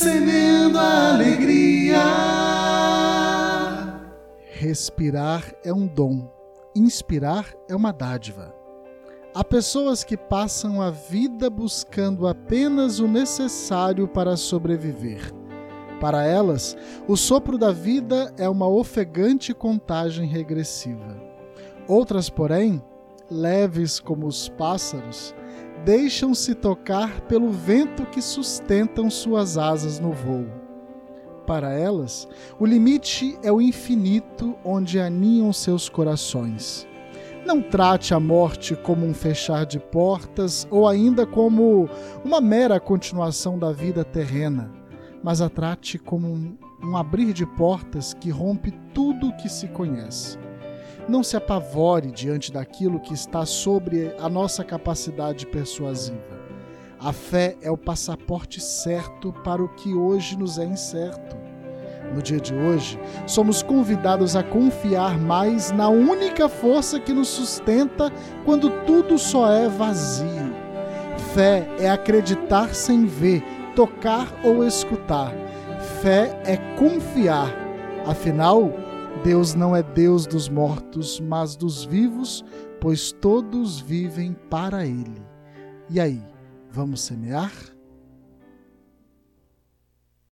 Semendo alegria. Respirar é um dom, inspirar é uma dádiva. Há pessoas que passam a vida buscando apenas o necessário para sobreviver. Para elas, o sopro da vida é uma ofegante contagem regressiva. Outras, porém, leves como os pássaros, deixam-se tocar pelo vento que sustentam suas asas no voo. Para elas, o limite é o infinito onde aninham seus corações. Não trate a morte como um fechar de portas ou ainda como uma mera continuação da vida terrena, mas a trate como um, um abrir de portas que rompe tudo o que se conhece. Não se apavore diante daquilo que está sobre a nossa capacidade persuasiva. A fé é o passaporte certo para o que hoje nos é incerto. No dia de hoje, somos convidados a confiar mais na única força que nos sustenta quando tudo só é vazio. Fé é acreditar sem ver, tocar ou escutar. Fé é confiar. Afinal, Deus não é Deus dos mortos, mas dos vivos, pois todos vivem para Ele. E aí, vamos semear?